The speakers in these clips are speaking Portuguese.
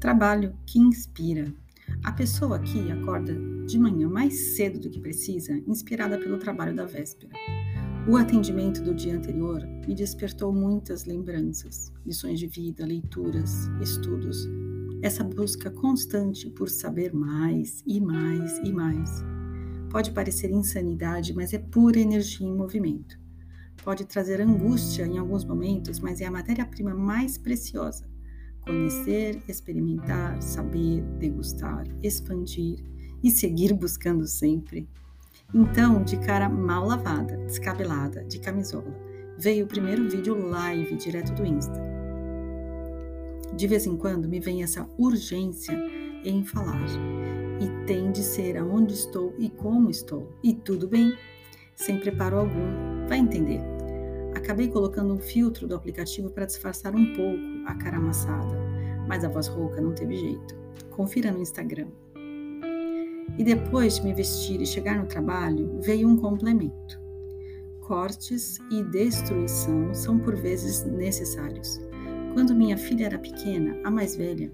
Trabalho que inspira. A pessoa aqui acorda de manhã mais cedo do que precisa, inspirada pelo trabalho da véspera. O atendimento do dia anterior me despertou muitas lembranças, lições de vida, leituras, estudos, essa busca constante por saber mais e mais e mais. Pode parecer insanidade, mas é pura energia em movimento. Pode trazer angústia em alguns momentos, mas é a matéria-prima mais preciosa. Conhecer, experimentar, saber, degustar, expandir e seguir buscando sempre. Então, de cara mal lavada, descabelada, de camisola, veio o primeiro vídeo live direto do Insta. De vez em quando me vem essa urgência em falar. E tem de ser aonde estou e como estou. E tudo bem, sem preparo algum, vai entender. Acabei colocando um filtro do aplicativo para disfarçar um pouco a cara amassada, mas a voz rouca não teve jeito. Confira no Instagram. E depois de me vestir e chegar no trabalho, veio um complemento. Cortes e destruição são por vezes necessários. Quando minha filha era pequena, a mais velha,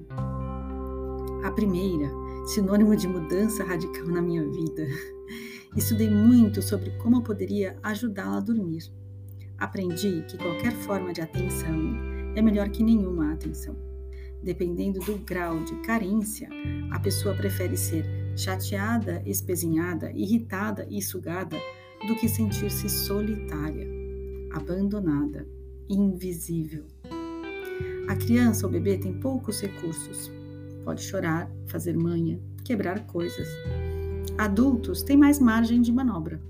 a primeira, sinônimo de mudança radical na minha vida, estudei muito sobre como eu poderia ajudá-la a dormir. Aprendi que qualquer forma de atenção é melhor que nenhuma atenção. Dependendo do grau de carência, a pessoa prefere ser chateada, espezinhada, irritada e sugada do que sentir-se solitária, abandonada, invisível. A criança ou bebê tem poucos recursos. Pode chorar, fazer manha, quebrar coisas. Adultos têm mais margem de manobra.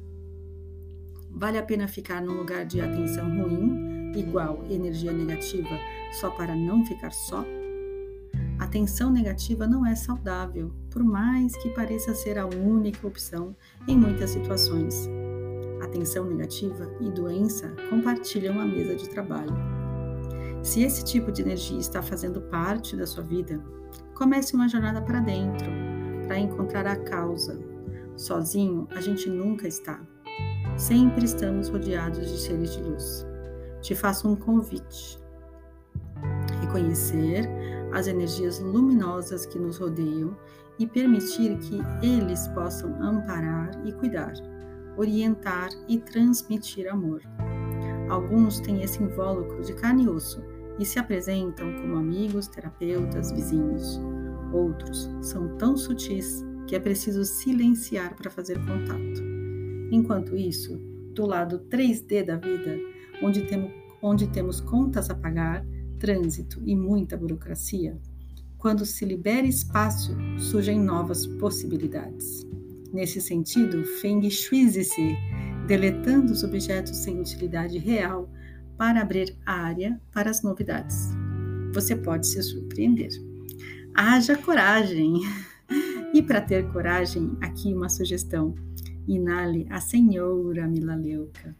Vale a pena ficar num lugar de atenção ruim, igual energia negativa, só para não ficar só? Atenção negativa não é saudável, por mais que pareça ser a única opção em muitas situações. Atenção negativa e doença compartilham a mesa de trabalho. Se esse tipo de energia está fazendo parte da sua vida, comece uma jornada para dentro, para encontrar a causa. Sozinho, a gente nunca está. Sempre estamos rodeados de seres de luz. Te faço um convite. Reconhecer as energias luminosas que nos rodeiam e permitir que eles possam amparar e cuidar, orientar e transmitir amor. Alguns têm esse invólucro de carne e osso e se apresentam como amigos, terapeutas, vizinhos. Outros são tão sutis que é preciso silenciar para fazer contato. Enquanto isso, do lado 3D da vida, onde onde temos contas a pagar, trânsito e muita burocracia, quando se libera espaço, surgem novas possibilidades. Nesse sentido, Feng Shui-se, deletando os objetos sem utilidade real para abrir área para as novidades. Você pode se surpreender. Haja coragem! E para ter coragem, aqui uma sugestão: inale a Senhora Milaleuca.